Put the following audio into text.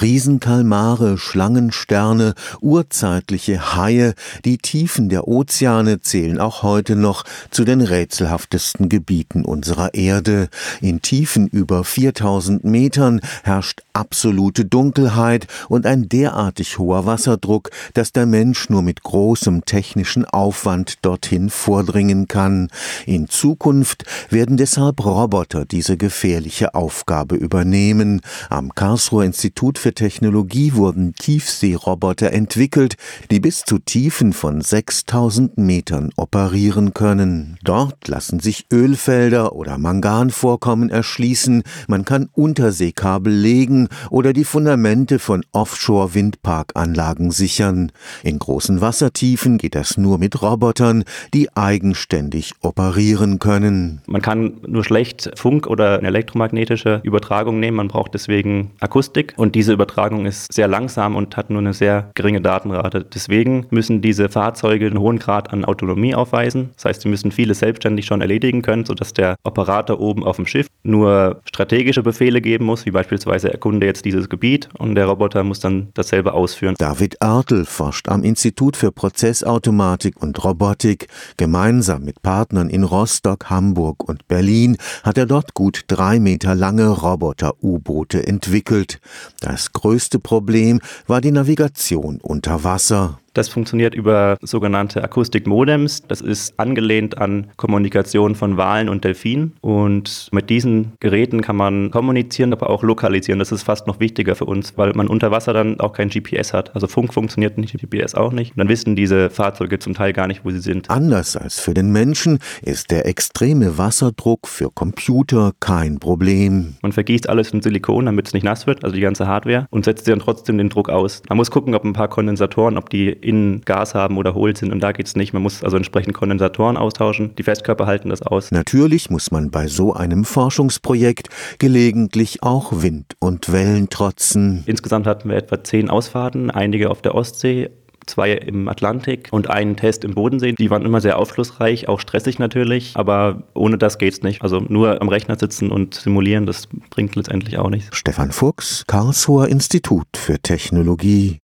Riesenkalmare, Schlangensterne, urzeitliche Haie, die Tiefen der Ozeane zählen auch heute noch zu den rätselhaftesten Gebieten unserer Erde. In Tiefen über 4000 Metern herrscht absolute Dunkelheit und ein derartig hoher Wasserdruck, dass der Mensch nur mit großem technischen Aufwand dorthin vordringen kann. In Zukunft werden deshalb Roboter diese gefährliche Aufgabe übernehmen. Am Karlsruher Institut für Technologie wurden Tiefseeroboter entwickelt, die bis zu Tiefen von 6000 Metern operieren können. Dort lassen sich Ölfelder oder Manganvorkommen erschließen, man kann Unterseekabel legen oder die Fundamente von Offshore-Windparkanlagen sichern. In großen Wassertiefen geht das nur mit Robotern, die eigenständig operieren können. Man kann nur schlecht Funk oder eine elektromagnetische Übertragung nehmen, man braucht deswegen Akustik und diese Übertragung ist sehr langsam und hat nur eine sehr geringe Datenrate. Deswegen müssen diese Fahrzeuge einen hohen Grad an Autonomie aufweisen. Das heißt, sie müssen vieles selbstständig schon erledigen können, sodass der Operator oben auf dem Schiff nur strategische Befehle geben muss, wie beispielsweise erkunde jetzt dieses Gebiet und der Roboter muss dann dasselbe ausführen. David Artel forscht am Institut für Prozessautomatik und Robotik. Gemeinsam mit Partnern in Rostock, Hamburg und Berlin hat er dort gut drei Meter lange Roboter-U-Boote entwickelt. Das größte Problem war die Navigation unter Wasser. Das funktioniert über sogenannte Akustikmodems. Das ist angelehnt an Kommunikation von Walen und Delfinen. Und mit diesen Geräten kann man kommunizieren, aber auch lokalisieren. Das ist fast noch wichtiger für uns, weil man unter Wasser dann auch kein GPS hat. Also Funk funktioniert nicht, GPS auch nicht. Und dann wissen diese Fahrzeuge zum Teil gar nicht, wo sie sind. Anders als für den Menschen ist der extreme Wasserdruck für Computer kein Problem. Man vergießt alles in Silikon, damit es nicht nass wird, also die ganze Hardware, und setzt dann trotzdem den Druck aus. Man muss gucken, ob ein paar Kondensatoren, ob die innen Gas haben oder hohl sind und da geht es nicht. Man muss also entsprechend Kondensatoren austauschen. Die Festkörper halten das aus. Natürlich muss man bei so einem Forschungsprojekt gelegentlich auch Wind und Wellen trotzen. Insgesamt hatten wir etwa zehn Ausfahrten, einige auf der Ostsee, zwei im Atlantik und einen Test im Bodensee. Die waren immer sehr aufschlussreich, auch stressig natürlich, aber ohne das geht's nicht. Also nur am Rechner sitzen und simulieren, das bringt letztendlich auch nichts. Stefan Fuchs, Karlsruher Institut für Technologie.